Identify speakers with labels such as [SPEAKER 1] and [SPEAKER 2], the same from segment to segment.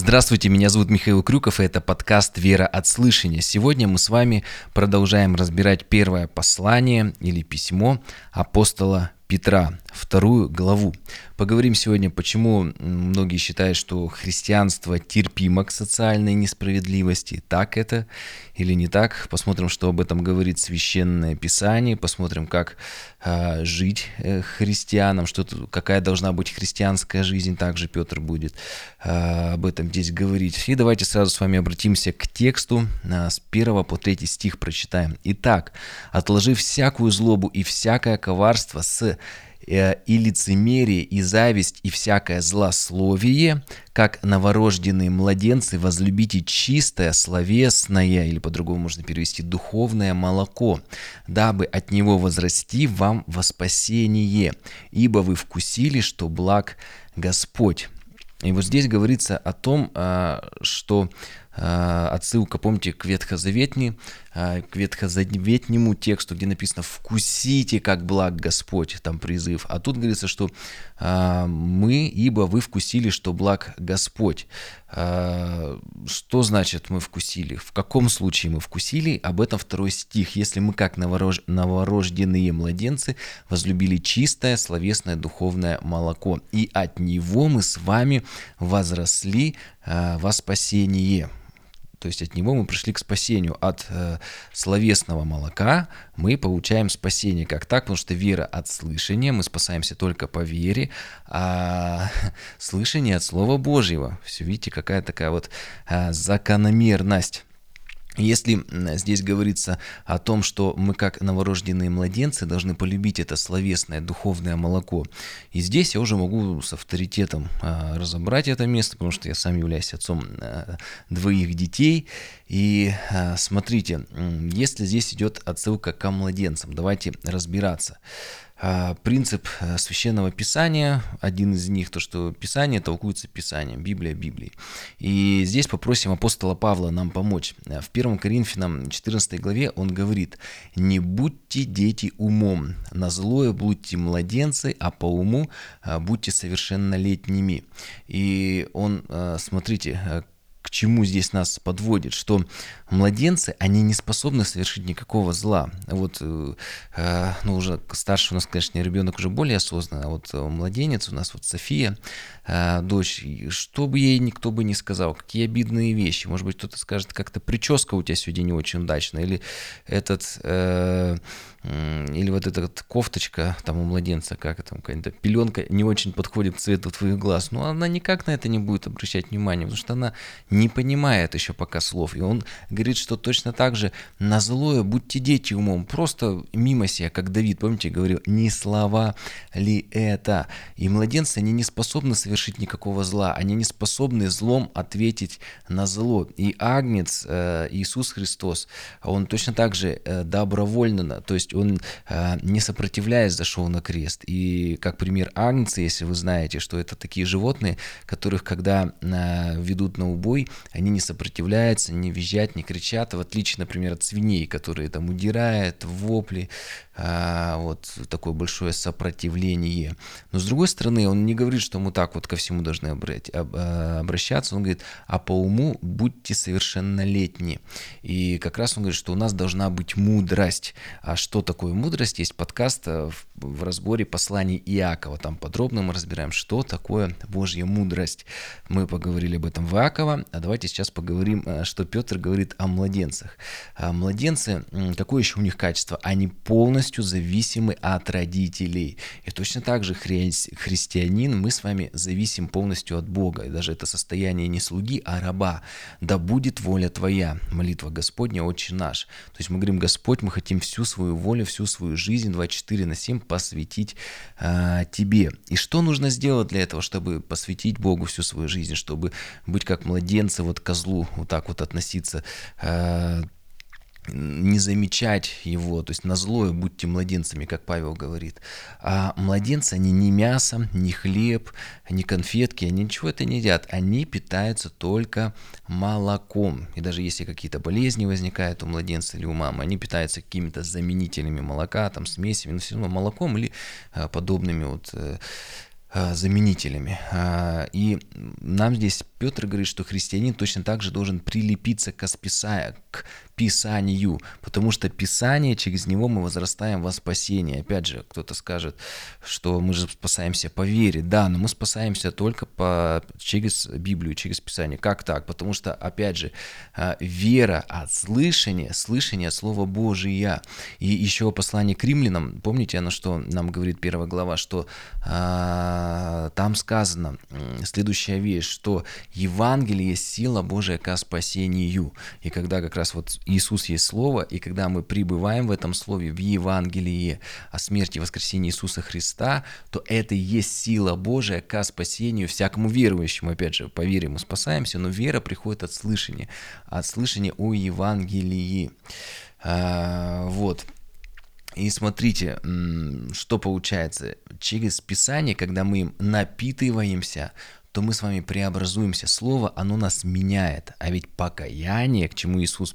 [SPEAKER 1] Здравствуйте, меня зовут Михаил Крюков, и это подкаст «Вера от слышания». Сегодня мы с вами продолжаем разбирать первое послание или письмо апостола Петра, вторую главу. Поговорим сегодня, почему многие считают, что христианство терпимо к социальной несправедливости. Так это или не так? Посмотрим, что об этом говорит Священное Писание, посмотрим, как э, жить э, христианам, что, какая должна быть христианская жизнь. Также Петр будет э, об этом здесь говорить. И давайте сразу с вами обратимся к тексту. Э, с 1 по 3 стих прочитаем. «Итак, отложив всякую злобу и всякое коварство с и лицемерие, и зависть, и всякое злословие, как новорожденные младенцы, возлюбите чистое, словесное, или по-другому можно перевести, духовное молоко, дабы от него возрасти вам во спасение, ибо вы вкусили, что благ Господь. И вот здесь говорится о том, а, что а, отсылка, помните, к ветхозаветней, к ветхозаветнему тексту, где написано «вкусите, как благ Господь», там призыв. А тут говорится, что «мы, ибо вы вкусили, что благ Господь». Что значит мы вкусили? В каком случае мы вкусили? Об этом второй стих. «Если мы, как новорож... новорожденные младенцы, возлюбили чистое, словесное, духовное молоко, и от него мы с вами возросли во спасение». То есть от него мы пришли к спасению. От э, словесного молока мы получаем спасение. Как так? Потому что вера от слышания, мы спасаемся только по вере, а слышание от Слова Божьего. Все видите, какая такая вот э, закономерность. Если здесь говорится о том, что мы как новорожденные младенцы должны полюбить это словесное духовное молоко, и здесь я уже могу с авторитетом а, разобрать это место, потому что я сам являюсь отцом а, двоих детей. И а, смотрите, если здесь идет отсылка к младенцам, давайте разбираться. А, принцип э, священного писания, один из них, то, что писание толкуется писанием, Библия Библией. И здесь попросим апостола Павла нам помочь. Э, в 1 Коринфянам 14 главе он говорит, «Не будьте дети умом, на злое будьте младенцы, а по уму э, будьте совершеннолетними». И он, смотрите, к чему здесь нас подводит, что младенцы, они не способны совершить никакого зла. Вот, э, э ну, уже старший у нас, конечно, ребенок уже более осознанный, а вот младенец у нас, вот София, э, дочь, что бы ей никто бы не сказал, какие обидные вещи. Может быть, кто-то скажет, как-то прическа у тебя сегодня не очень удачная, или этот... Э, или вот эта вот кофточка там у младенца, как это, какая-то пеленка не очень подходит к цвету твоих глаз, но она никак на это не будет обращать внимания, потому что она не понимает еще пока слов. И он говорит, что точно так же на злое будьте дети умом, просто мимо себя, как Давид, помните, говорил, не слова ли это? И младенцы, они не способны совершить никакого зла, они не способны злом ответить на зло. И Агнец, э, Иисус Христос, он точно так же э, добровольно, то есть он, а, не сопротивляясь, зашел на крест. И как пример агнцы, если вы знаете, что это такие животные, которых, когда ведут на убой, они не сопротивляются, не визжат, не кричат, в отличие, например, от свиней, которые там удирают, вопли, вот такое большое сопротивление. Но с другой стороны, он не говорит, что мы так вот ко всему должны обращаться, он говорит, а по уму будьте совершеннолетни. И как раз он говорит, что у нас должна быть мудрость. А что такое мудрость, есть подкаст э, в, в разборе посланий Иакова. Там подробно мы разбираем, что такое Божья мудрость. Мы поговорили об этом в Иакова, а давайте сейчас поговорим, э, что Петр говорит о младенцах. А младенцы, какое еще у них качество? Они полностью зависимы от родителей. И точно так же хри христианин, мы с вами зависим полностью от Бога. И даже это состояние не слуги, а раба. Да будет воля Твоя. Молитва Господня, Отче наш. То есть мы говорим, Господь, мы хотим всю свою волю, всю свою жизнь 24 на 7 посвятить а, тебе. И что нужно сделать для этого, чтобы посвятить Богу всю свою жизнь, чтобы быть как младенцы, вот козлу, вот так вот относиться а, не замечать его, то есть на злое будьте младенцами, как Павел говорит. А младенцы, они не мясо, не хлеб, не конфетки, они ничего это не едят, они питаются только молоком. И даже если какие-то болезни возникают у младенца или у мамы, они питаются какими-то заменителями молока, там смесями, но все равно молоком или а, подобными вот э, Э, заменителями. А, и нам здесь Петр говорит, что христианин точно так же должен прилепиться к, списа... к Писанию, потому что Писание, через него мы возрастаем во спасение. Опять же, кто-то скажет, что мы же спасаемся по вере. Да, но мы спасаемся только по... через Библию, через Писание. Как так? Потому что, опять же, а, вера от слышания, слышание Слова Божия. И еще послание к римлянам, помните, оно что нам говорит первая глава, что а, там сказано следующая вещь, что Евангелие сила Божия ко спасению. И когда как раз вот Иисус есть Слово, и когда мы пребываем в этом Слове, в Евангелии о смерти и воскресении Иисуса Христа, то это и есть сила Божия ко спасению всякому верующему. Опять же, по вере мы спасаемся, но вера приходит от слышания, от слышания о Евангелии. А, вот. И смотрите, что получается. Через Писание, когда мы им напитываемся, то мы с вами преобразуемся. Слово, оно нас меняет. А ведь покаяние, к чему Иисус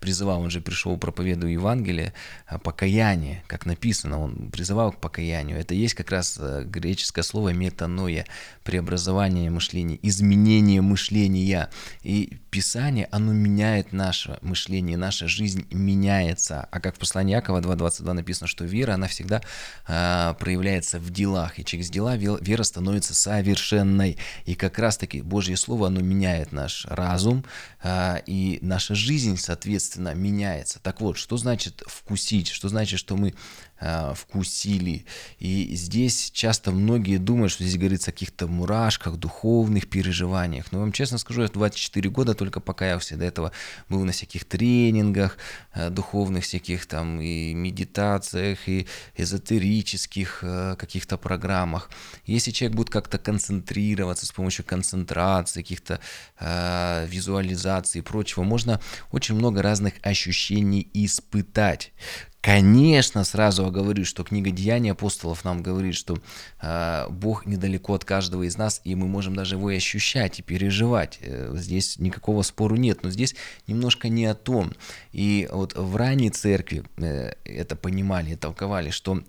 [SPEAKER 1] призывал, он же пришел проповедуя Евангелие, а, покаяние, как написано, он призывал к покаянию. Это есть как раз э, греческое слово метаноя, преобразование мышления, изменение мышления. И Писание, оно меняет наше мышление, наша жизнь меняется. А как в послании Якова 2.22 написано, что вера, она всегда э, проявляется в делах, и через дела вера становится совершенной. И как раз-таки Божье Слово, оно меняет наш разум, э, и наша жизнь, соответственно, меняется. Так вот, что значит вкусить? Что значит, что мы вкусили. И здесь часто многие думают, что здесь говорится о каких-то мурашках, духовных переживаниях. Но вам честно скажу, я в 24 года только покаялся. До этого был на всяких тренингах, э, духовных всяких там и медитациях, и эзотерических э, каких-то программах. Если человек будет как-то концентрироваться с помощью концентрации, каких-то э, визуализаций и прочего, можно очень много разных ощущений испытать. Конечно, сразу оговорю, что книга Деяний апостолов нам говорит, что э, Бог недалеко от каждого из нас, и мы можем даже его и ощущать, и переживать. Э, здесь никакого спору нет, но здесь немножко не о том. И вот в ранней церкви э, это понимали, толковали, что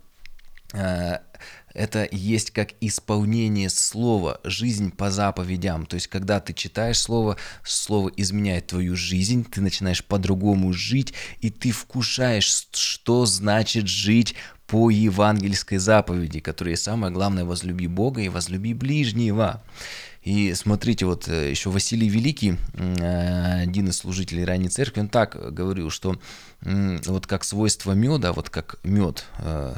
[SPEAKER 1] э, это есть как исполнение слова, жизнь по заповедям. То есть, когда ты читаешь слово, слово изменяет твою жизнь, ты начинаешь по-другому жить, и ты вкушаешь, что значит жить по евангельской заповеди, которая самое главное, возлюби Бога и возлюби ближнего. И смотрите, вот э, еще Василий Великий, э, один из служителей ранней церкви, он так говорил, что вот как свойство меда, вот как мед, э,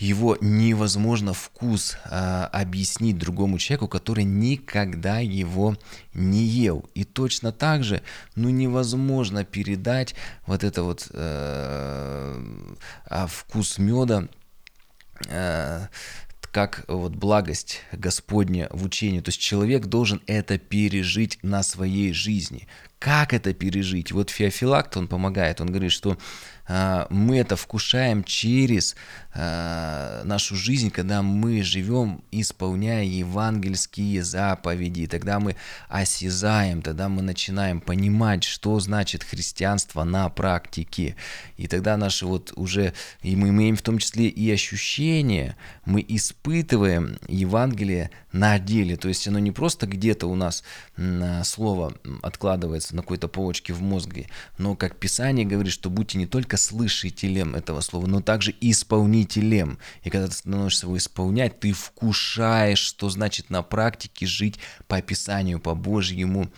[SPEAKER 1] его невозможно вкус а, объяснить другому человеку, который никогда его не ел. И точно так же, ну, невозможно передать вот это вот э, а, вкус меда э, как вот благость Господня в учении. То есть человек должен это пережить на своей жизни. Как это пережить? Вот Феофилакт, он помогает, он говорит, что а, мы это вкушаем через а, нашу жизнь, когда мы живем, исполняя евангельские заповеди. Тогда мы осязаем, тогда мы начинаем понимать, что значит христианство на практике. И тогда наши вот уже, и мы имеем в том числе и ощущения, мы испытываем Евангелие на деле. То есть оно не просто где-то у нас слово откладывается на какой-то полочке в мозге, но как Писание говорит, что будьте не только слышителем этого слова, но также исполнителем. И когда ты становишься его исполнять, ты вкушаешь, что значит на практике жить по Писанию, по Божьему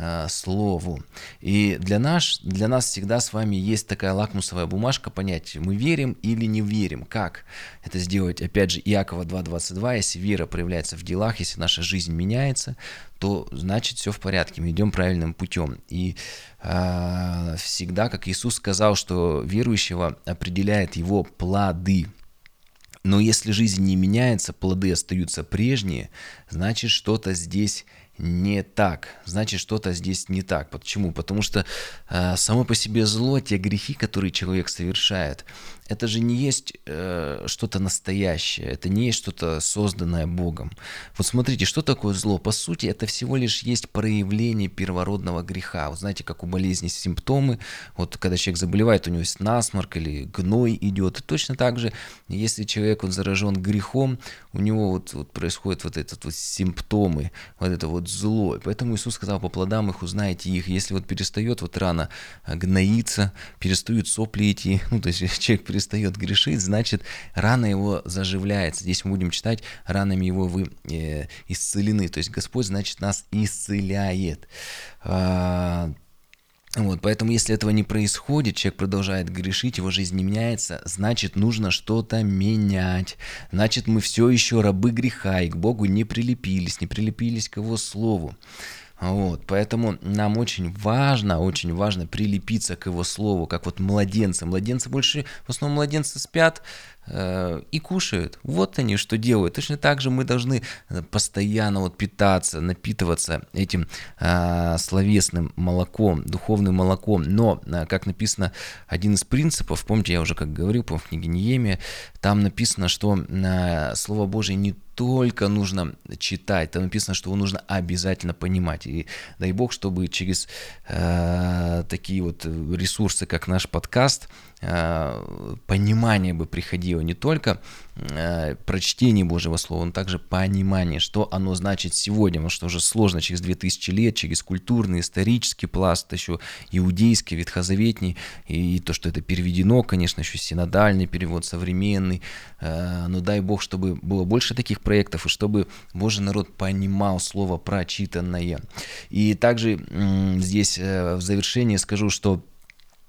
[SPEAKER 1] э, Слову. И для нас, для нас всегда с вами есть такая лакмусовая бумажка понять, мы верим или не верим. Как это сделать? Опять же, Иакова 2.22, если вера проявляется в делах, если наша жизнь меняется, то значит все в порядке, мы идем правильным путем. И э, всегда, как Иисус сказал, что верующего определяет его плоды. Но если жизнь не меняется, плоды остаются прежние, значит что-то здесь не так. Значит, что-то здесь не так. Почему? Потому что э, само по себе зло, те грехи, которые человек совершает, это же не есть э, что-то настоящее, это не есть что-то созданное Богом. Вот смотрите, что такое зло? По сути, это всего лишь есть проявление первородного греха. Вот знаете, как у болезни симптомы, вот когда человек заболевает, у него есть насморк или гной идет. И точно так же, если человек вот заражен грехом, у него вот, вот происходят вот этот вот симптомы, вот это вот зло. И поэтому Иисус сказал, по плодам их узнаете их. Если вот перестает вот рано гноиться, перестают сопли идти, ну то есть человек перестает грешить, значит, рана его заживляется. Здесь мы будем читать, ранами его вы э, исцелены. То есть Господь, значит, нас исцеляет. А, вот, поэтому если этого не происходит, человек продолжает грешить, его жизнь не меняется, значит нужно что-то менять. Значит мы все еще рабы греха и к Богу не прилепились, не прилепились к Его Слову. Вот, поэтому нам очень важно, очень важно прилепиться к его слову, как вот младенцы. Младенцы больше, в основном младенцы спят, и кушают. Вот они что делают. Точно так же мы должны э, постоянно вот питаться, напитываться этим э, словесным молоком, духовным молоком. Но, э, как написано, один из принципов, помните, я уже как говорил, по книге Неемия, там написано, что э, Слово Божие не только нужно читать, там написано, что его нужно обязательно понимать. И дай Бог, чтобы через э, такие вот ресурсы, как наш подкаст, э, понимание бы приходило не только э, прочтение Божьего Слова, но также понимание, что оно значит сегодня, потому что уже сложно через 2000 лет, через культурный, исторический пласт, еще иудейский, ветхозаветний, и то, что это переведено, конечно, еще синодальный перевод, современный, э, но дай Бог, чтобы было больше таких проектов, и чтобы Божий народ понимал Слово прочитанное. И также здесь э, в завершении скажу, что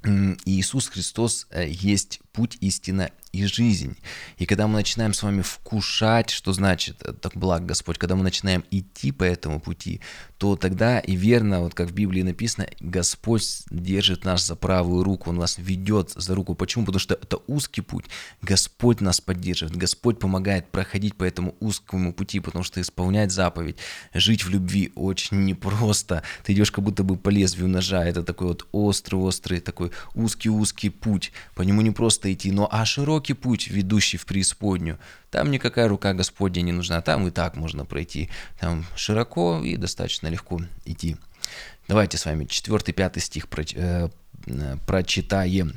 [SPEAKER 1] Иисус Христос есть путь, истина и жизнь. И когда мы начинаем с вами вкушать, что значит э, так благ Господь, когда мы начинаем идти по этому пути, то тогда и верно, вот как в Библии написано, Господь держит нас за правую руку, Он нас ведет за руку. Почему? Потому что это узкий путь. Господь нас поддерживает, Господь помогает проходить по этому узкому пути, потому что исполнять заповедь, жить в любви очень непросто. Ты идешь как будто бы по лезвию ножа. Это такой вот острый-острый, такой узкий-узкий путь. По нему не просто идти, но а широкий широкий путь, ведущий в преисподнюю. Там никакая рука Господня не нужна, там и так можно пройти. Там широко и достаточно легко идти. Давайте с вами 4-5 стих э, прочитаем.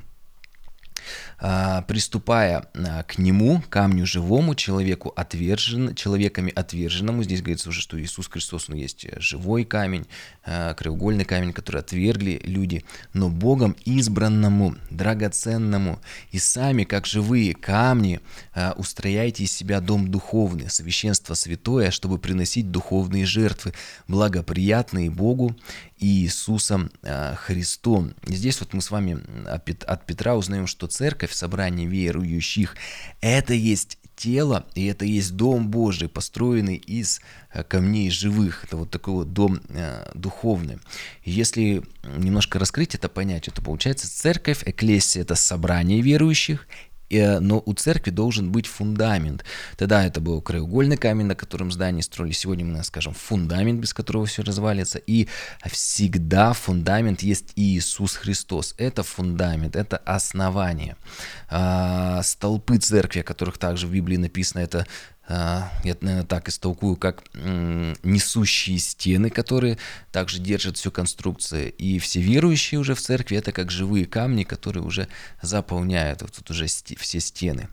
[SPEAKER 1] А, приступая а, к нему, камню живому, человеку отвержен, человеками отверженному, здесь говорится уже, что Иисус Христос, ну, есть живой камень, а, краеугольный камень, который отвергли люди, но Богом избранному, драгоценному, и сами, как живые камни, устрояйте из себя дом духовный, священство святое, чтобы приносить духовные жертвы, благоприятные Богу Иисусом Христом. И здесь вот мы с вами от Петра узнаем, что церковь, собрание верующих, это есть тело, и это есть дом Божий, построенный из э, камней живых. Это вот такой вот дом э, духовный. если немножко раскрыть это понятие, то получается церковь, эклесия – это собрание верующих, Э, но у церкви должен быть фундамент. Тогда это был краеугольный камень, на котором здание строили. Сегодня мы скажем фундамент, без которого все развалится. И всегда фундамент есть Иисус Христос. Это фундамент, это основание. А, столпы церкви, о которых также в Библии написано, это я, наверное, так истолкую, как несущие стены, которые также держат всю конструкцию. И все верующие уже в церкви, это как живые камни, которые уже заполняют вот тут уже все стены.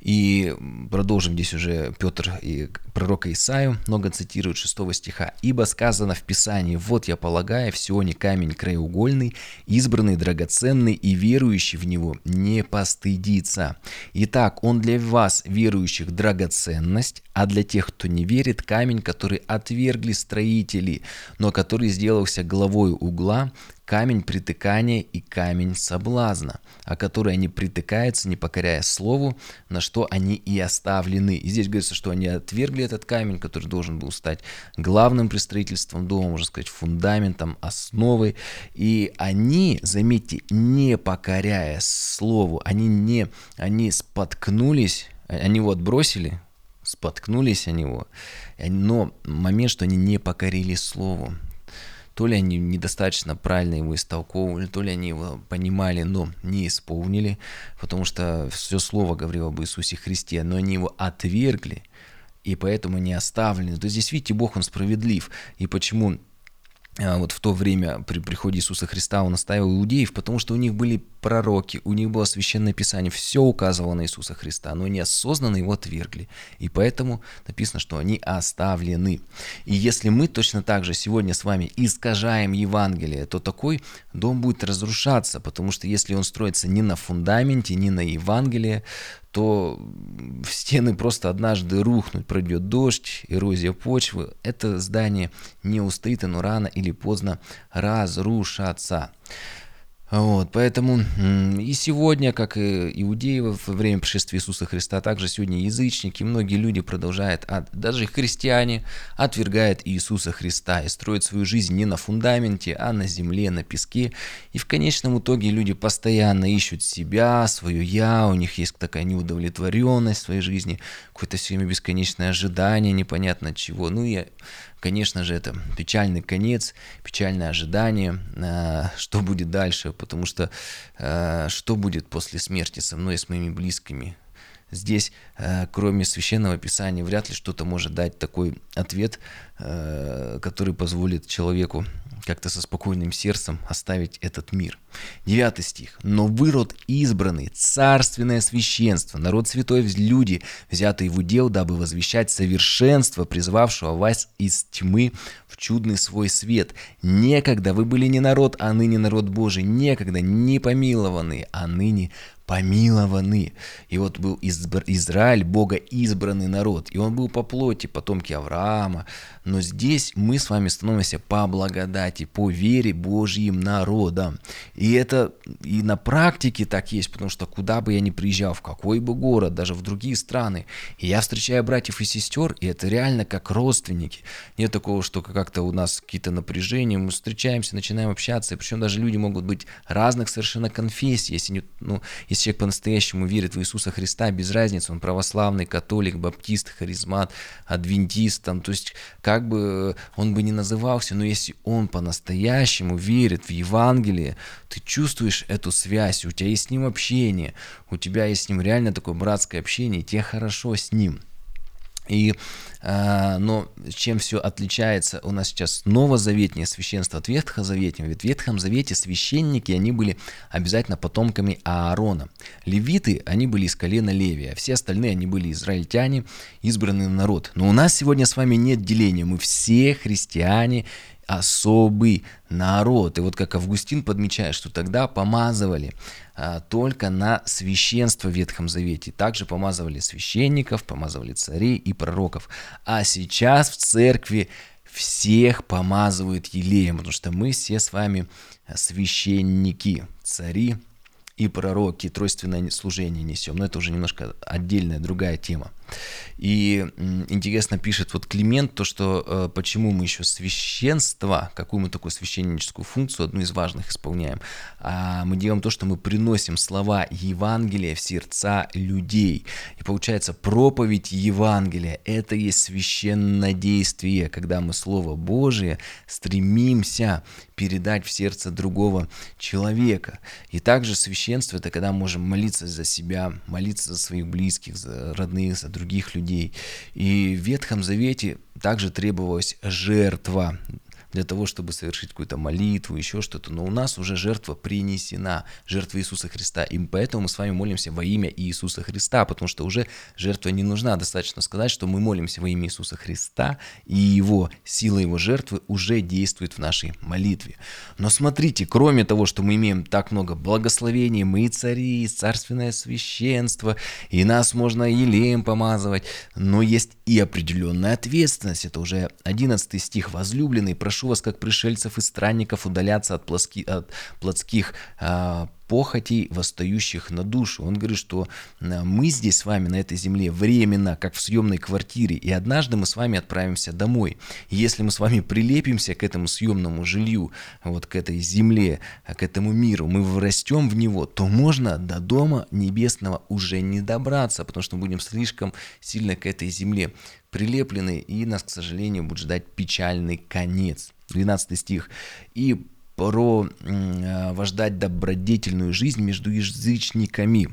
[SPEAKER 1] И продолжим здесь уже Петр и пророка Исаию много цитирует 6 стиха. «Ибо сказано в Писании, вот я полагаю, в Сионе камень краеугольный, избранный, драгоценный, и верующий в него не постыдится. Итак, он для вас, верующих, драгоценность, а для тех, кто не верит, камень, который отвергли строители, но который сделался главой угла, камень притыкания и камень соблазна, о который они притыкаются, не покоряя слову, на что они и оставлены. И здесь говорится, что они отвергли этот камень, который должен был стать главным при строительством дома, можно сказать, фундаментом, основой. И они, заметьте, не покоряя слову, они не, они споткнулись, они его отбросили, споткнулись о него, но момент, что они не покорили слову, то ли они недостаточно правильно его истолковывали, то ли они его понимали, но не исполнили, потому что все слово говорило об Иисусе Христе, но они его отвергли, и поэтому не оставлены. То есть здесь, видите, Бог, Он справедлив. И почему а, вот в то время при приходе Иисуса Христа он оставил иудеев, потому что у них были пророки, у них было священное писание, все указывало на Иисуса Христа, но они осознанно его отвергли. И поэтому написано, что они оставлены. И если мы точно так же сегодня с вами искажаем Евангелие, то такой дом будет разрушаться, потому что если он строится не на фундаменте, не на Евангелии, то стены просто однажды рухнут, пройдет дождь, эрозия почвы, это здание не устоит, оно рано или поздно разрушатся. Вот, поэтому и сегодня, как и иудеи во время пришествия Иисуса Христа, также сегодня язычники, многие люди продолжают, даже христиане, отвергают Иисуса Христа и строят свою жизнь не на фундаменте, а на земле, на песке. И в конечном итоге люди постоянно ищут себя, свое «я», у них есть такая неудовлетворенность в своей жизни, какое-то все время бесконечное ожидание непонятно чего. Ну и конечно же, это печальный конец, печальное ожидание, а, что будет дальше, потому что а, что будет после смерти со мной и с моими близкими. Здесь, а, кроме священного писания, вряд ли что-то может дать такой ответ, который позволит человеку как-то со спокойным сердцем оставить этот мир. Девятый стих. «Но вы род избранный, царственное священство, народ святой, люди, взятые в удел, дабы возвещать совершенство, призвавшего вас из тьмы в чудный свой свет. Некогда вы были не народ, а ныне народ Божий, некогда не помилованные, а ныне помилованы. И вот был Израиль, Бога избранный народ, и он был по плоти, потомки Авраама. Но здесь мы с вами становимся по благодати, по вере Божьим народом. И это и на практике так есть, потому что куда бы я ни приезжал, в какой бы город, даже в другие страны, и я встречаю братьев и сестер, и это реально как родственники. Нет такого, что как-то у нас какие-то напряжения, мы встречаемся, начинаем общаться, и причем даже люди могут быть разных совершенно конфессий, если, не, ну, если человек по-настоящему верит в Иисуса Христа, без разницы, он православный, католик, баптист, харизмат, адвентист, там, то есть как бы он бы не назывался, но если он по-настоящему верит в Евангелие, ты чувствуешь эту связь, у тебя есть с ним общение, у тебя есть с ним реально такое братское общение, и тебе хорошо с ним. И, э, но чем все отличается, у нас сейчас новозаветнее священство от ветхозаветнего. Ведь в Ветхом Завете священники, они были обязательно потомками Аарона. Левиты, они были из колена Левия, а все остальные, они были израильтяне, избранный народ. Но у нас сегодня с вами нет деления, мы все христиане, особый народ. И вот как Августин подмечает, что тогда помазывали только на священство в Ветхом Завете. Также помазывали священников, помазывали царей и пророков. А сейчас в церкви всех помазывают елеем, потому что мы все с вами священники, цари и пророки, тройственное служение несем. Но это уже немножко отдельная другая тема. И интересно пишет вот Климент, то, что э, почему мы еще священство, какую мы такую священническую функцию, одну из важных исполняем, а мы делаем то, что мы приносим слова Евангелия в сердца людей. И получается, проповедь Евангелия – это есть священное действие, когда мы Слово Божие стремимся передать в сердце другого человека. И также священство – это когда мы можем молиться за себя, молиться за своих близких, за родных, за других людей. И в Ветхом Завете также требовалась жертва для того, чтобы совершить какую-то молитву, еще что-то. Но у нас уже жертва принесена, жертва Иисуса Христа. И поэтому мы с вами молимся во имя Иисуса Христа, потому что уже жертва не нужна. Достаточно сказать, что мы молимся во имя Иисуса Христа, и его сила его жертвы уже действует в нашей молитве. Но смотрите, кроме того, что мы имеем так много благословений, мы цари, и царственное священство, и нас можно елеем помазывать, но есть и определенная ответственность. Это уже 11 стих. «Возлюбленный, прошу прошу вас, как пришельцев и странников, удаляться от, плоски, от плотских а, похотей, восстающих на душу. Он говорит, что мы здесь с вами на этой земле временно, как в съемной квартире, и однажды мы с вами отправимся домой. И если мы с вами прилепимся к этому съемному жилью, вот к этой земле, к этому миру, мы врастем в него, то можно до дома небесного уже не добраться, потому что мы будем слишком сильно к этой земле прилеплены, и нас, к сожалению, будет ждать печальный конец. 12 стих. «И про э, вождать добродетельную жизнь между язычниками».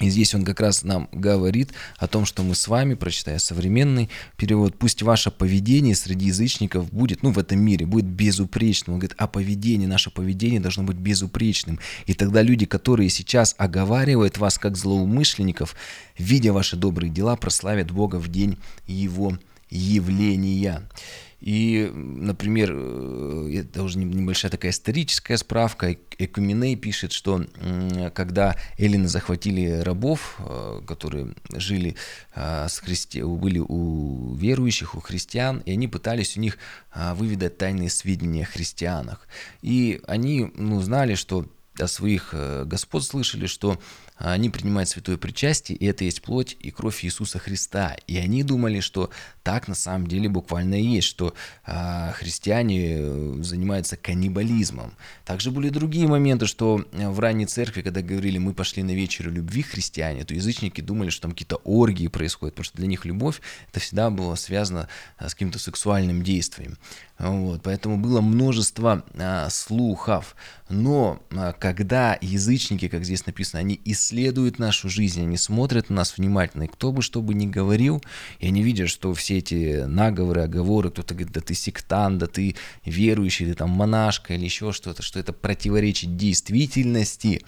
[SPEAKER 1] И здесь он как раз нам говорит о том, что мы с вами, прочитая современный перевод, пусть ваше поведение среди язычников будет, ну, в этом мире, будет безупречным. Он говорит, а поведение, наше поведение должно быть безупречным. И тогда люди, которые сейчас оговаривают вас как злоумышленников, видя ваши добрые дела, прославят Бога в день Его явления. И, например, э, это уже небольшая такая историческая справка, Экуменей пишет, что когда эллины захватили рабов, э, которые жили э, с христи... были у верующих, у христиан, и они пытались у них выведать тайные сведения о христианах. И они ну, знали, что о своих господ слышали, что они принимают святое причастие, и это есть плоть и кровь Иисуса Христа. И они думали, что так на самом деле буквально и есть, что а, христиане э, занимаются каннибализмом. Также были другие моменты, что э, в ранней церкви, когда говорили, мы пошли на вечер любви христиане, то язычники думали, что там какие-то оргии происходят, потому что для них любовь это всегда было связано э, с каким-то сексуальным действием. Вот, поэтому было множество а, слухов. Но а, когда язычники, как здесь написано, они исследуют нашу жизнь, они смотрят на нас внимательно, и кто бы что бы ни говорил, и они видят, что все эти наговоры, оговоры, кто-то говорит, да ты сектант, да ты верующий, ты там монашка или еще что-то, что это противоречит действительности,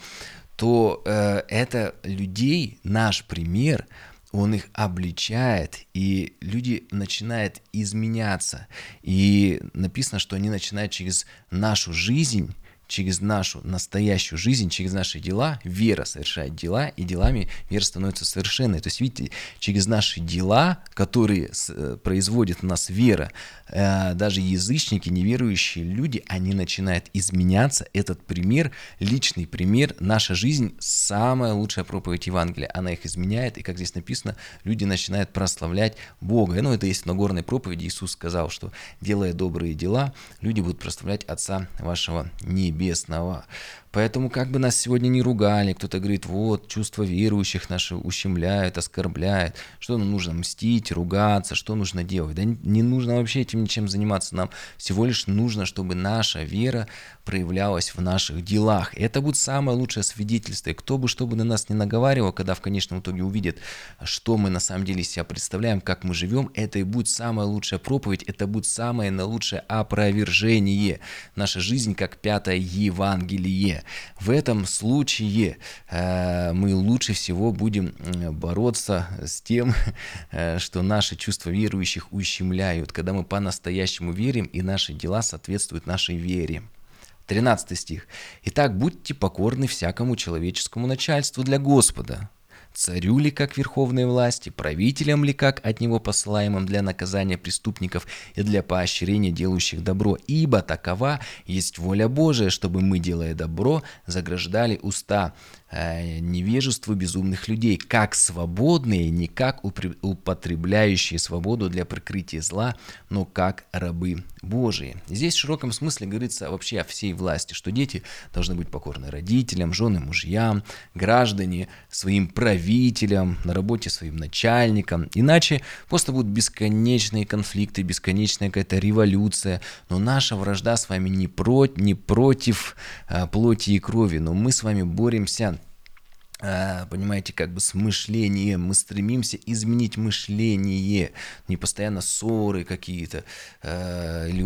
[SPEAKER 1] то э, это людей, наш пример, он их обличает, и люди начинают изменяться. И написано, что они начинают через нашу жизнь через нашу настоящую жизнь, через наши дела, вера совершает дела, и делами вера становится совершенной. То есть, видите, через наши дела, которые э, производит у нас вера, э, даже язычники, неверующие люди, они начинают изменяться. Этот пример, личный пример, наша жизнь, самая лучшая проповедь Евангелия. Она их изменяет, и, как здесь написано, люди начинают прославлять Бога. Ну, это есть в Нагорной проповеди. Иисус сказал, что делая добрые дела, люди будут прославлять Отца вашего Небесного небесного. Поэтому как бы нас сегодня не ругали, кто-то говорит, вот, чувства верующих наши ущемляют, оскорбляют, что нам нужно мстить, ругаться, что нужно делать. Да не нужно вообще этим ничем заниматься, нам всего лишь нужно, чтобы наша вера проявлялась в наших делах. Это будет самое лучшее свидетельство. И кто бы что бы на нас не наговаривал, когда в конечном итоге увидит, что мы на самом деле себя представляем, как мы живем, это и будет самая лучшая проповедь, это будет самое наилучшее опровержение. Наша жизнь как пятое Евангелие. В этом случае э, мы лучше всего будем бороться с тем, э, что наши чувства верующих ущемляют, когда мы по-настоящему верим и наши дела соответствуют нашей вере. 13 стих. «Итак, будьте покорны всякому человеческому начальству для Господа, царю ли как верховной власти, правителям ли как от него посылаемым для наказания преступников и для поощрения делающих добро, ибо такова есть воля Божия, чтобы мы, делая добро, заграждали уста Э, невежеству безумных людей, как свободные, не как употребляющие свободу для прикрытия зла, но как рабы Божии. Здесь в широком смысле говорится вообще о всей власти, что дети должны быть покорны родителям, жены, мужьям, граждане, своим правителям, на работе своим начальникам. Иначе просто будут бесконечные конфликты, бесконечная какая-то революция. Но наша вражда с вами не, про, не против а, плоти и крови, но мы с вами боремся понимаете, как бы с мышлением. Мы стремимся изменить мышление, не постоянно ссоры какие-то, э, или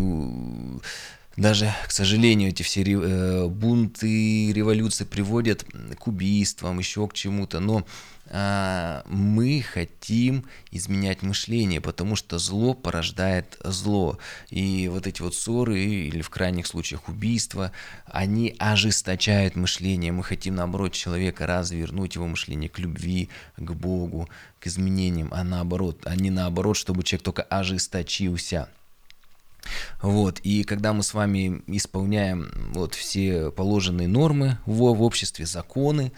[SPEAKER 1] даже, к сожалению, эти все э, бунты, революции приводят к убийствам, еще к чему-то, но э, мы хотим изменять мышление, потому что зло порождает зло. И вот эти вот ссоры, или в крайних случаях убийства, они ожесточают мышление. Мы хотим, наоборот, человека развернуть его мышление к любви, к Богу, к изменениям, а наоборот, а не наоборот, чтобы человек только ожесточился. Вот, и когда мы с вами исполняем вот все положенные нормы в, в обществе, законы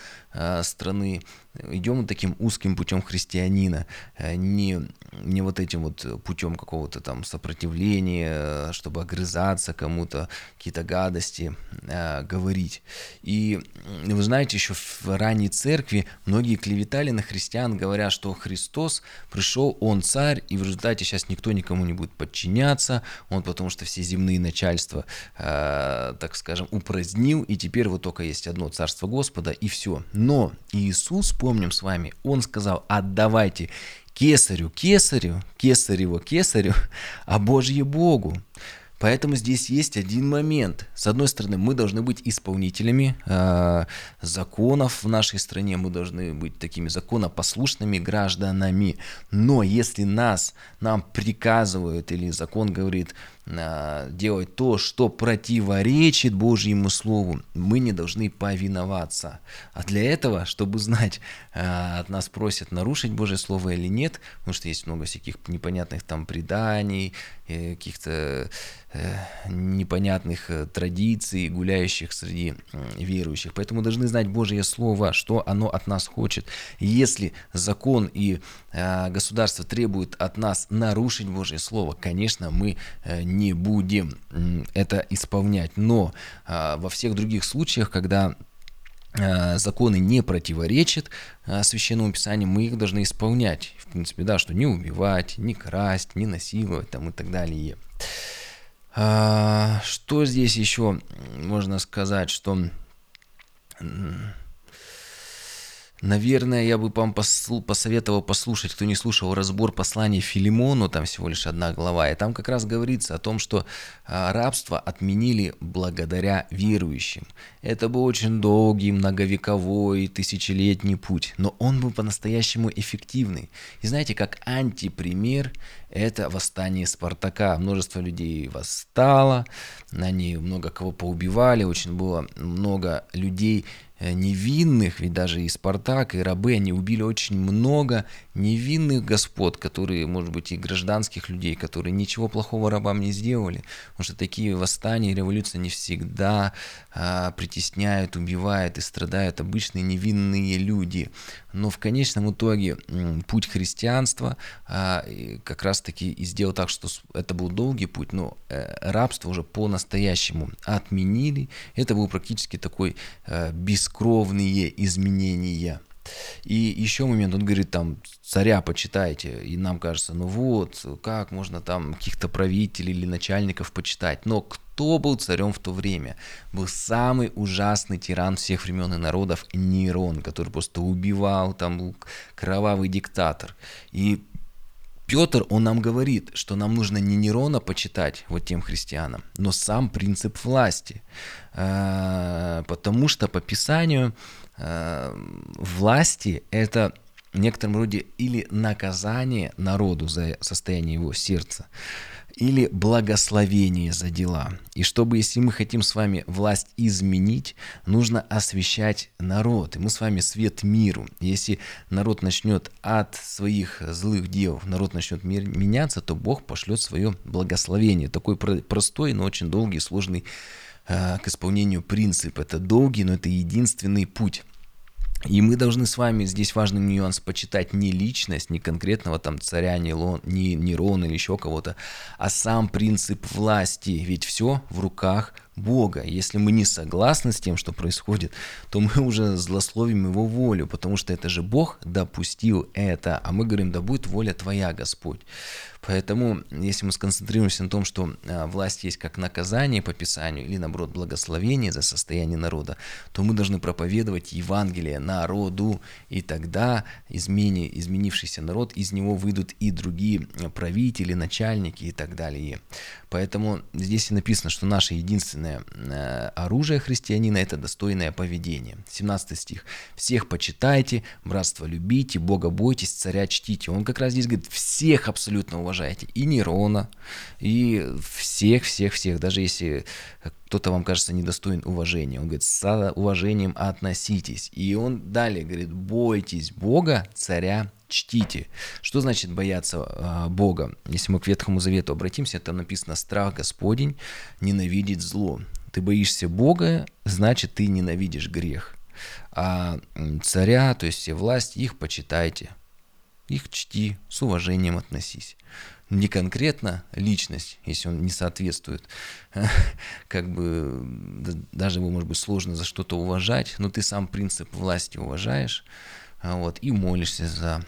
[SPEAKER 1] страны, идем таким узким путем христианина, э, не, не вот этим вот путем какого-то там сопротивления, чтобы огрызаться кому-то, какие-то гадости э, говорить. И вы знаете, еще в ранней церкви многие клеветали на христиан, говоря, что Христос пришел, Он царь, и в результате сейчас никто никому не будет подчиняться, Он потому что все земные начальства, э, так скажем, упразднил, и теперь вот только есть одно царство Господа, и все. Но Иисус помним с вами, он сказал, отдавайте кесарю кесарю, кесарево кесарю, а Божье Богу. Поэтому здесь есть один момент. С одной стороны, мы должны быть исполнителями э, законов в нашей стране, мы должны быть такими законопослушными гражданами. Но если нас, нам приказывают или закон говорит, делать то, что противоречит Божьему Слову, мы не должны повиноваться. А для этого, чтобы знать, а, от нас просят нарушить Божье Слово или нет, потому что есть много всяких непонятных там преданий, э, каких-то э, непонятных э, традиций, гуляющих среди верующих. Поэтому должны знать Божье Слово, что оно от нас хочет. Если закон и государство требуют от нас нарушить Божье Слово, конечно, мы не будем это исполнять. Но а, во всех других случаях, когда а, законы не противоречат а, священному писанию, мы их должны исполнять. В принципе, да, что не убивать, не красть, не насиловать там и так далее. Что здесь еще можно сказать, что Наверное, я бы вам посоветовал послушать, кто не слушал разбор послания Филимону, там всего лишь одна глава, и там как раз говорится о том, что а, рабство отменили благодаря верующим. Это был очень долгий, многовековой, тысячелетний путь, но он был по-настоящему эффективный. И знаете, как антипример, это восстание Спартака. Множество людей восстало, они много кого поубивали, очень было много людей, невинных, ведь даже и Спартак, и рабы, они убили очень много невинных господ, которые, может быть, и гражданских людей, которые ничего плохого рабам не сделали. Потому что такие восстания и революции не всегда а, притесняют, убивают и страдают обычные невинные люди. Но в конечном итоге путь христианства а, как раз-таки и сделал так, что это был долгий путь, но э, рабство уже по-настоящему отменили. Это был практически такой э, бесконечный бескровные изменения. И еще момент, он говорит, там, царя почитайте, и нам кажется, ну вот, как можно там каких-то правителей или начальников почитать, но кто был царем в то время? Был самый ужасный тиран всех времен и народов Нейрон, который просто убивал, там был кровавый диктатор. И Петр, он нам говорит, что нам нужно не Нерона почитать, вот тем христианам, но сам принцип власти. А, потому что по Писанию а, власти – это в некотором роде или наказание народу за состояние его сердца, или благословение за дела. И чтобы, если мы хотим с вами власть изменить, нужно освещать народ. И мы с вами свет миру. Если народ начнет от своих злых дел, народ начнет меняться, то Бог пошлет свое благословение. Такой простой, но очень долгий, сложный э, к исполнению принцип. Это долгий, но это единственный путь. И мы должны с вами, здесь важный нюанс, почитать не личность, не конкретного там царя, не, Лон, не Нерона или еще кого-то, а сам принцип власти. Ведь все в руках Бога. Если мы не согласны с тем, что происходит, то мы уже злословим Его волю, потому что это же Бог допустил это, а мы говорим, да будет воля Твоя, Господь. Поэтому, если мы сконцентрируемся на том, что а, власть есть как наказание по Писанию или, наоборот, благословение за состояние народа, то мы должны проповедовать Евангелие народу, и тогда измени, изменившийся народ, из него выйдут и другие правители, начальники и так далее. Поэтому здесь и написано, что наше единственное э, оружие христианина – это достойное поведение. 17 стих. «Всех почитайте, братство любите, Бога бойтесь, царя чтите». Он как раз здесь говорит, всех абсолютно уважайте и Нерона, и всех-всех-всех, даже если кто-то вам кажется недостоин уважения. Он говорит, с уважением относитесь. И он далее говорит, бойтесь Бога, царя чтите. Что значит бояться э, Бога? Если мы к Ветхому Завету обратимся, там написано «страх Господень ненавидеть зло». Ты боишься Бога, значит, ты ненавидишь грех. А царя, то есть все власти, их почитайте, их чти, с уважением относись. Не конкретно личность, если он не соответствует, как бы даже его, может быть, сложно за что-то уважать, но ты сам принцип власти уважаешь, вот, и молишься за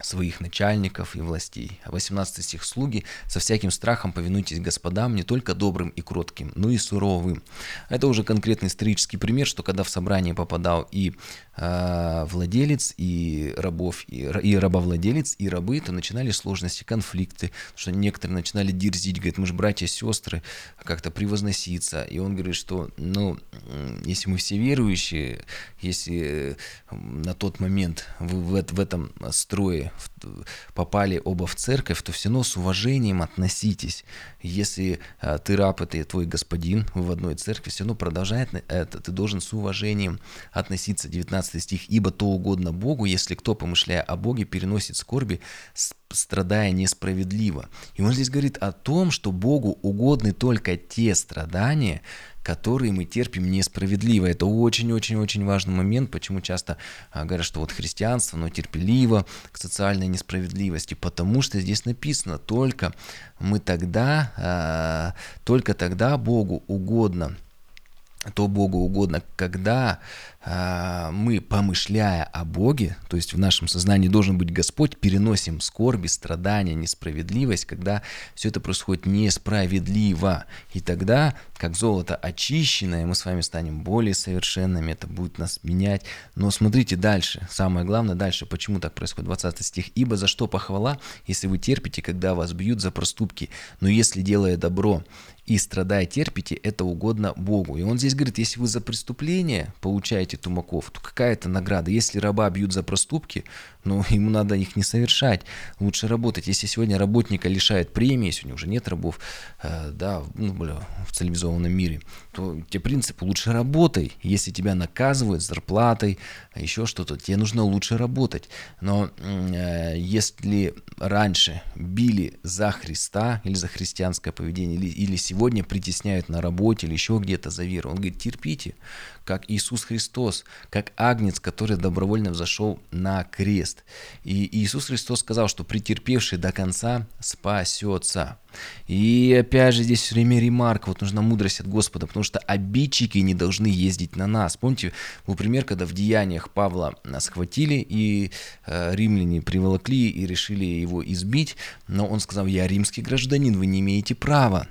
[SPEAKER 1] своих начальников и властей. 18 стих «Слуги, со всяким страхом повинуйтесь господам, не только добрым и кротким, но и суровым». Это уже конкретный исторический пример, что когда в собрание попадал и э, владелец, и рабов, и, и рабовладелец, и рабы, то начинали сложности, конфликты, что некоторые начинали дерзить, говорят, мы же братья, сестры, как-то превозноситься. И он говорит, что, ну, если мы все верующие, если на тот момент в, в, в этом строе попали оба в церковь, то все равно с уважением относитесь. Если а, ты раб, это твой господин, вы в одной церкви, все равно продолжает это, ты должен с уважением относиться. 19 стих. «Ибо то угодно Богу, если кто, помышляя о Боге, переносит скорби, страдая несправедливо». И он здесь говорит о том, что Богу угодны только те страдания, которые мы терпим несправедливо. Это очень-очень-очень важный момент, почему часто а, говорят, что вот христианство, но терпеливо к социальной несправедливости, потому что здесь написано, только мы тогда, а, только тогда Богу угодно – то Богу угодно, когда э, мы, помышляя о Боге, то есть в нашем сознании должен быть Господь, переносим скорби, страдания, несправедливость, когда все это происходит несправедливо. И тогда, как золото очищенное, мы с вами станем более совершенными, это будет нас менять. Но смотрите дальше, самое главное дальше, почему так происходит, 20 стих. «Ибо за что похвала, если вы терпите, когда вас бьют за проступки, но если делая добро, и страдая терпите, это угодно Богу. И он здесь говорит, если вы за преступление получаете тумаков, то какая это награда? Если раба бьют за проступки, ну, ему надо их не совершать. Лучше работать. Если сегодня работника лишает премии, сегодня уже нет рабов, э, да, ну, в цивилизованном мире, то те принципы лучше работай. Если тебя наказывают зарплатой, еще что-то, тебе нужно лучше работать. Но э, если раньше били за Христа или за христианское поведение, или, или сегодня притесняют на работе или еще где-то за веру, он говорит, терпите, как Иисус Христос, как Агнец, который добровольно взошел на крест. И Иисус Христос сказал, что претерпевший до конца спасется. И опять же здесь все время ремарк, вот нужна мудрость от Господа, потому что обидчики не должны ездить на нас. Помните, был пример, когда в деяниях Павла схватили и э, римляне приволокли и решили его избить, но он сказал, я римский гражданин, вы не имеете права.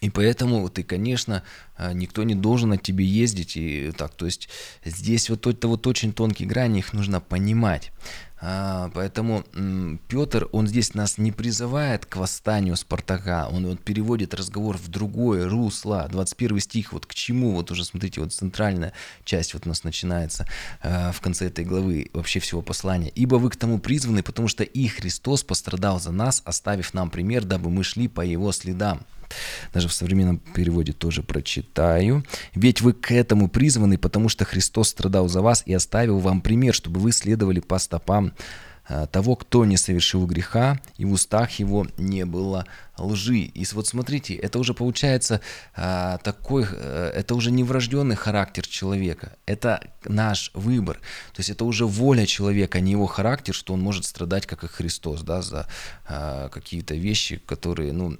[SPEAKER 1] И поэтому ты, конечно, а, никто не должен от тебе ездить и так. То есть здесь вот это вот очень тонкие грани, их нужно понимать. А, поэтому Петр, он здесь нас не призывает к восстанию Спартака, он вот переводит разговор в другое русло. 21 стих, вот к чему, вот уже смотрите, вот центральная часть вот у нас начинается а, в конце этой главы, вообще всего послания. «Ибо вы к тому призваны, потому что и Христос пострадал за нас, оставив нам пример, дабы мы шли по его следам». Даже в современном переводе тоже прочитаю. «Ведь вы к этому призваны, потому что Христос страдал за вас и оставил вам пример, чтобы вы следовали по стопам того, кто не совершил греха, и в устах его не было лжи. И вот смотрите, это уже получается а, такой, э, это уже не врожденный характер человека, это наш выбор. То есть это уже воля человека, а не его характер, что он может страдать, как и Христос, да, за какие-то вещи, которые, ну,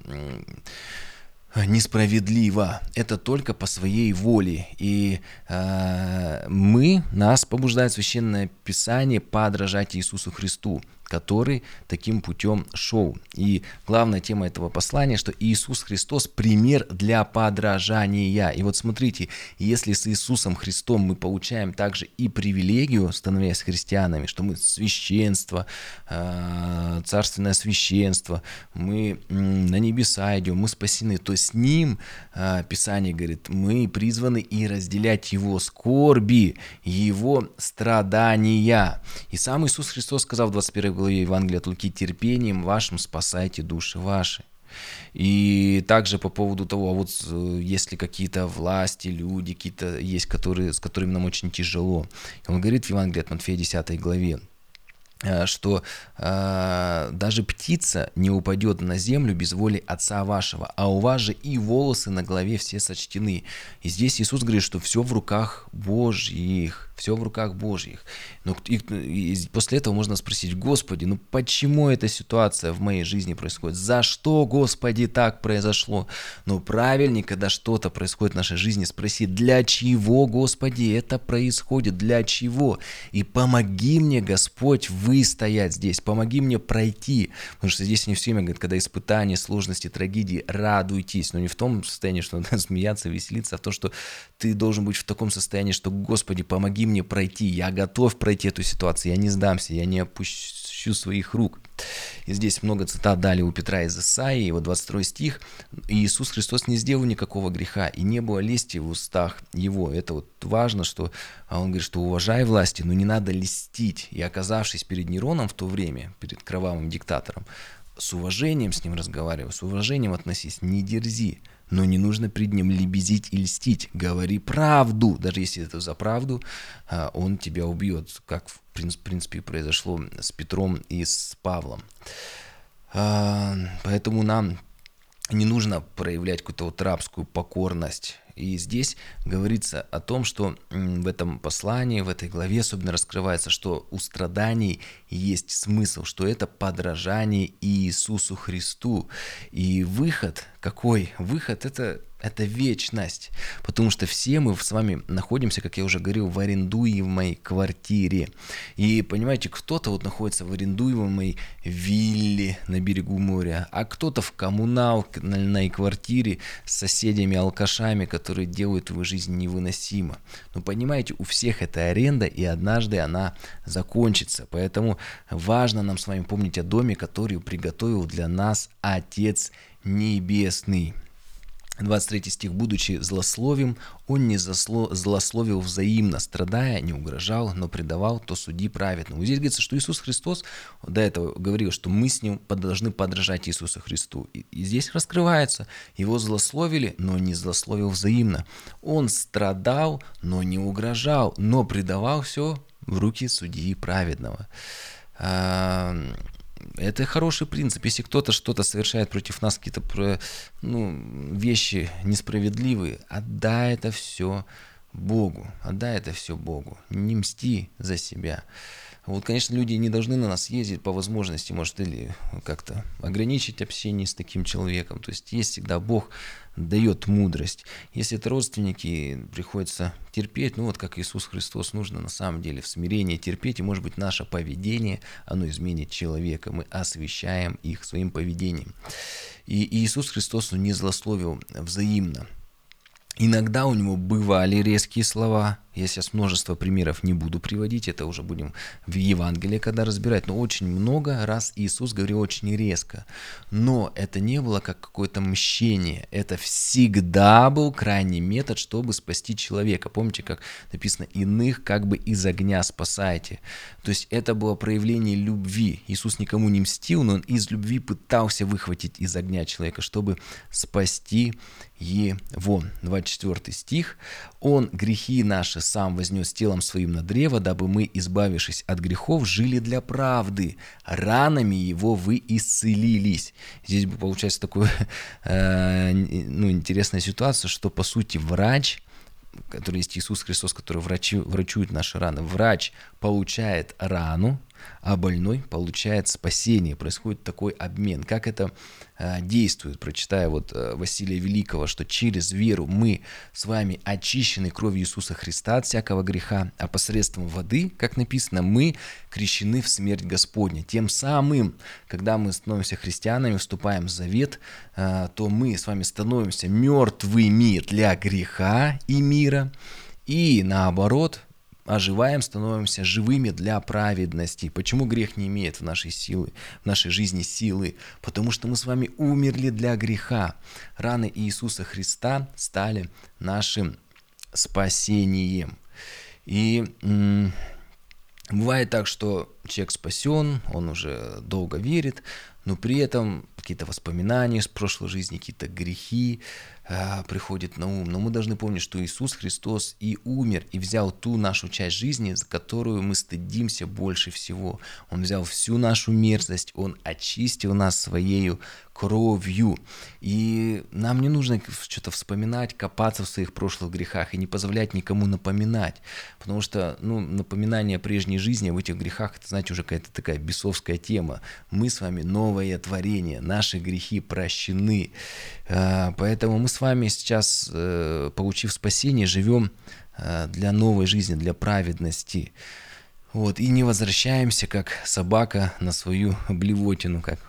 [SPEAKER 1] несправедливо. Это только по своей воле. И э, мы, нас побуждает Священное Писание подражать Иисусу Христу который таким путем шел. И главная тема этого послания, что Иисус Христос пример для подражания. И вот смотрите, если с Иисусом Христом мы получаем также и привилегию, становясь христианами, что мы священство, э, царственное священство, мы на небеса идем, мы спасены, то с Ним, э, Писание говорит, мы призваны и разделять Его скорби, Его страдания. И сам Иисус Христос сказал в 21 главе Евангелия от Луки, терпением вашим спасайте души ваши. И также по поводу того, а вот э, если какие-то власти, люди какие-то есть, которые, с которыми нам очень тяжело. Он говорит в Евангелии от Матфея 10 главе, Э, что э, даже птица не упадет на землю без воли Отца вашего, а у вас же и волосы на голове все сочтены. И здесь Иисус говорит, что все в руках Божьих, все в руках Божьих. Но и, и после этого можно спросить, Господи, ну почему эта ситуация в моей жизни происходит? За что, Господи, так произошло? Но правильнее, когда что-то происходит в нашей жизни, спросить, для чего, Господи, это происходит? Для чего? И помоги мне, Господь, выстоять здесь, помоги мне пройти. Потому что здесь не все время говорят, когда испытания, сложности, трагедии, радуйтесь. Но не в том состоянии, что надо смеяться, веселиться, а в том, что ты должен быть в таком состоянии, что, Господи, помоги мне пройти, я готов пройти эту ситуацию, я не сдамся, я не опущу своих рук. И здесь много цитат дали у Петра из Исаии, его 22 стих. Иисус Христос не сделал никакого греха, и не было лести в устах его. Это вот важно, что а он говорит, что уважай власти, но не надо листить. И оказавшись перед Нероном в то время, перед кровавым диктатором, с уважением с ним разговаривай, с уважением относись, не дерзи но не нужно пред ним лебезить и льстить. Говори правду, даже если это за правду, а, он тебя убьет, как в принципе произошло с Петром и с Павлом. А, поэтому нам не нужно проявлять какую-то вот рабскую покорность и здесь говорится о том, что в этом послании, в этой главе особенно раскрывается, что у страданий есть смысл, что это подражание Иисусу Христу. И выход какой? Выход это это вечность, потому что все мы с вами находимся, как я уже говорил, в арендуемой квартире. И понимаете, кто-то вот находится в арендуемой вилле на берегу моря, а кто-то в коммуналной квартире с соседями-алкашами, которые делают его жизнь невыносимо. Но понимаете, у всех это аренда, и однажды она закончится. Поэтому важно нам с вами помнить о доме, который приготовил для нас Отец Небесный. 23 стих. «Будучи злословим, он не засло, злословил взаимно, страдая, не угрожал, но предавал, то суди праведно». Вот здесь говорится, что Иисус Христос до этого говорил, что мы с Ним должны подражать Иисусу Христу. И, и здесь раскрывается, его злословили, но не злословил взаимно. Он страдал, но не угрожал, но предавал все в руки судьи праведного это хороший принцип. Если кто-то что-то совершает против нас, какие-то ну, вещи несправедливые, отдай это все Богу. Отдай это все Богу. Не мсти за себя. Вот, конечно, люди не должны на нас ездить по возможности, может, или как-то ограничить общение с таким человеком. То есть есть всегда Бог дает мудрость. Если это родственники, приходится терпеть, ну вот как Иисус Христос, нужно на самом деле в смирении терпеть, и может быть наше поведение, оно изменит человека, мы освещаем их своим поведением. И Иисус Христос не злословил взаимно. Иногда у него бывали резкие слова, я сейчас множество примеров не буду приводить, это уже будем в Евангелии когда разбирать, но очень много раз Иисус говорил очень резко. Но это не было как какое-то мщение, это всегда был крайний метод, чтобы спасти человека. Помните, как написано, иных как бы из огня спасайте. То есть это было проявление любви. Иисус никому не мстил, но он из любви пытался выхватить из огня человека, чтобы спасти его. 24 стих. Он грехи наши сам вознес телом своим на древо, дабы мы, избавившись от грехов, жили для правды. Ранами его вы исцелились. Здесь получается такая э, ну, интересная ситуация, что по сути врач, который есть Иисус Христос, который врачу, врачует наши раны, врач получает рану, а больной получает спасение. Происходит такой обмен. Как это э, действует? Прочитая вот э, Василия Великого, что через веру мы с вами очищены кровью Иисуса Христа от всякого греха, а посредством воды, как написано, мы крещены в смерть Господня. Тем самым, когда мы становимся христианами, вступаем в завет, э, то мы с вами становимся мертвыми для греха и мира, и наоборот – оживаем, становимся живыми для праведности. Почему грех не имеет в нашей силы, в нашей жизни силы? Потому что мы с вами умерли для греха. Раны Иисуса Христа стали нашим спасением. И бывает так, что человек спасен, он уже долго верит, но при этом какие-то воспоминания из прошлой жизни, какие-то грехи э, приходят на ум. Но мы должны помнить, что Иисус Христос и умер, и взял ту нашу часть жизни, за которую мы стыдимся больше всего. Он взял всю нашу мерзость, Он очистил нас своей кровью. И нам не нужно что-то вспоминать, копаться в своих прошлых грехах и не позволять никому напоминать. Потому что ну, напоминание о прежней жизни в этих грехах, это, знаете, уже какая-то такая бесовская тема. Мы с вами новое творение, наши грехи прощены. А, поэтому мы с вами сейчас, э, получив спасение, живем э, для новой жизни, для праведности. Вот, и не возвращаемся, как собака, на свою блевотину, как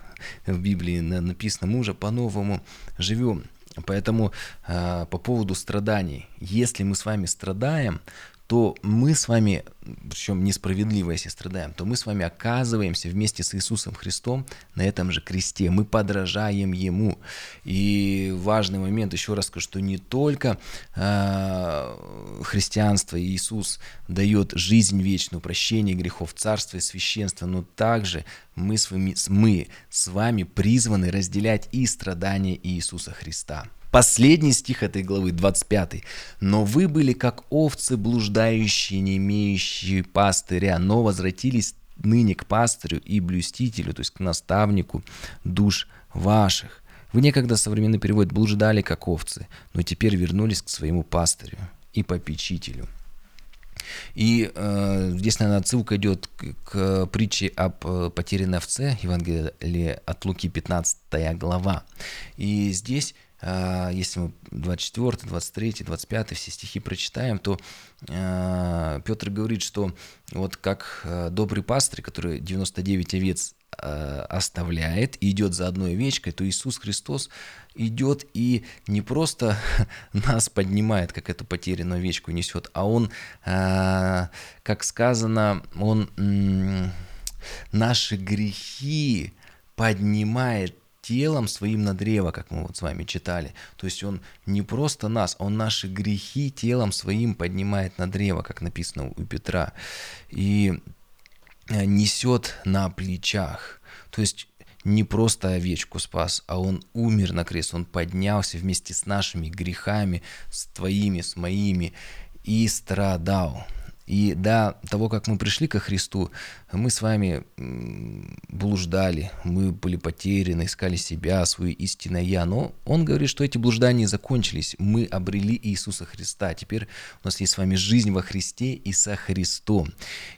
[SPEAKER 1] в Библии написано, мы уже по-новому живем. Поэтому э, по поводу страданий, если мы с вами страдаем, то мы с вами, причем несправедливо, если страдаем, то мы с вами оказываемся вместе с Иисусом Христом на этом же кресте. Мы подражаем Ему. И важный момент, еще раз скажу, что не только э, христианство и Иисус дает жизнь вечную, прощение грехов, царство и священство, но также мы с вами, мы с вами призваны разделять и страдания Иисуса Христа. Последний стих этой главы, 25. «Но вы были как овцы, блуждающие, не имеющие пастыря, но возвратились ныне к пастырю и блюстителю, то есть к наставнику душ ваших. Вы некогда, современный перевод, блуждали как овцы, но теперь вернулись к своему пастырю и попечителю». И э, здесь, наверное, отсылка идет к, к притче об э, потерянной овце, Евангелие от Луки, 15 глава. И здесь если мы 24, 23, 25 все стихи прочитаем, то а, Петр говорит, что вот как а, добрый пастырь, который 99 овец оставляет и идет за одной овечкой, то Иисус Христос идет и не просто нас поднимает, как эту потерянную овечку несет, а Он, как сказано, Он наши грехи поднимает телом своим на древо, как мы вот с вами читали. То есть он не просто нас, он наши грехи телом своим поднимает на древо, как написано у Петра, и э, несет на плечах. То есть не просто овечку спас, а он умер на крест, он поднялся вместе с нашими грехами, с твоими, с моими, и страдал. И до того, как мы пришли ко Христу, мы с вами блуждали, мы были потеряны, искали себя, свое истинное «я». Но Он говорит, что эти блуждания закончились. Мы обрели Иисуса Христа. Теперь у нас есть с вами жизнь во Христе и со Христом.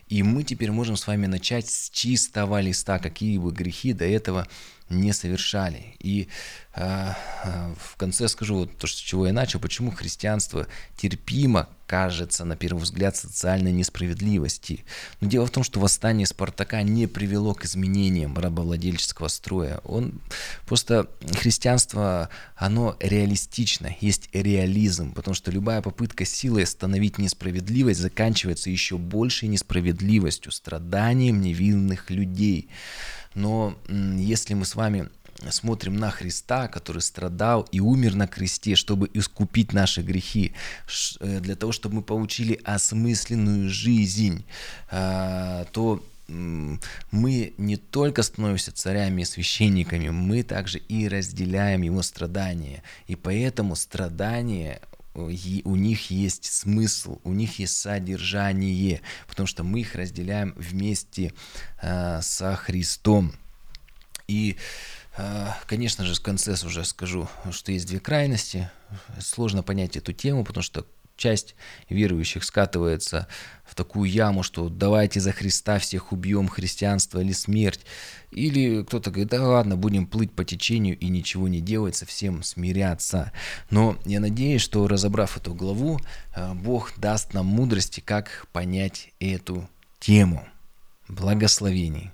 [SPEAKER 1] И мы теперь можем с вами начать с чистого листа, какие бы грехи до этого не совершали. И э, в конце скажу вот то, с чего я начал, почему христианство терпимо кажется на первый взгляд социальной несправедливости. Но дело в том, что восстание Спартака не привело к изменениям рабовладельческого строя. Он просто христианство, оно реалистично, есть реализм, потому что любая попытка силой остановить несправедливость заканчивается еще большей несправедливостью, страданием невинных людей. Но если мы с вами смотрим на Христа, который страдал и умер на кресте, чтобы искупить наши грехи, э, для того, чтобы мы получили осмысленную жизнь, а, то мы не только становимся царями и священниками, мы также и разделяем его страдания. И поэтому страдания у них есть смысл, у них есть содержание, потому что мы их разделяем вместе э, со Христом. И, э, конечно же, в конце уже скажу, что есть две крайности. Сложно понять эту тему, потому что часть верующих скатывается в такую яму, что давайте за Христа всех убьем, христианство или смерть. Или кто-то говорит, да ладно, будем плыть по течению и ничего не делать, совсем смиряться. Но я надеюсь, что разобрав эту главу, э, Бог даст нам мудрости, как понять эту тему. Благословений.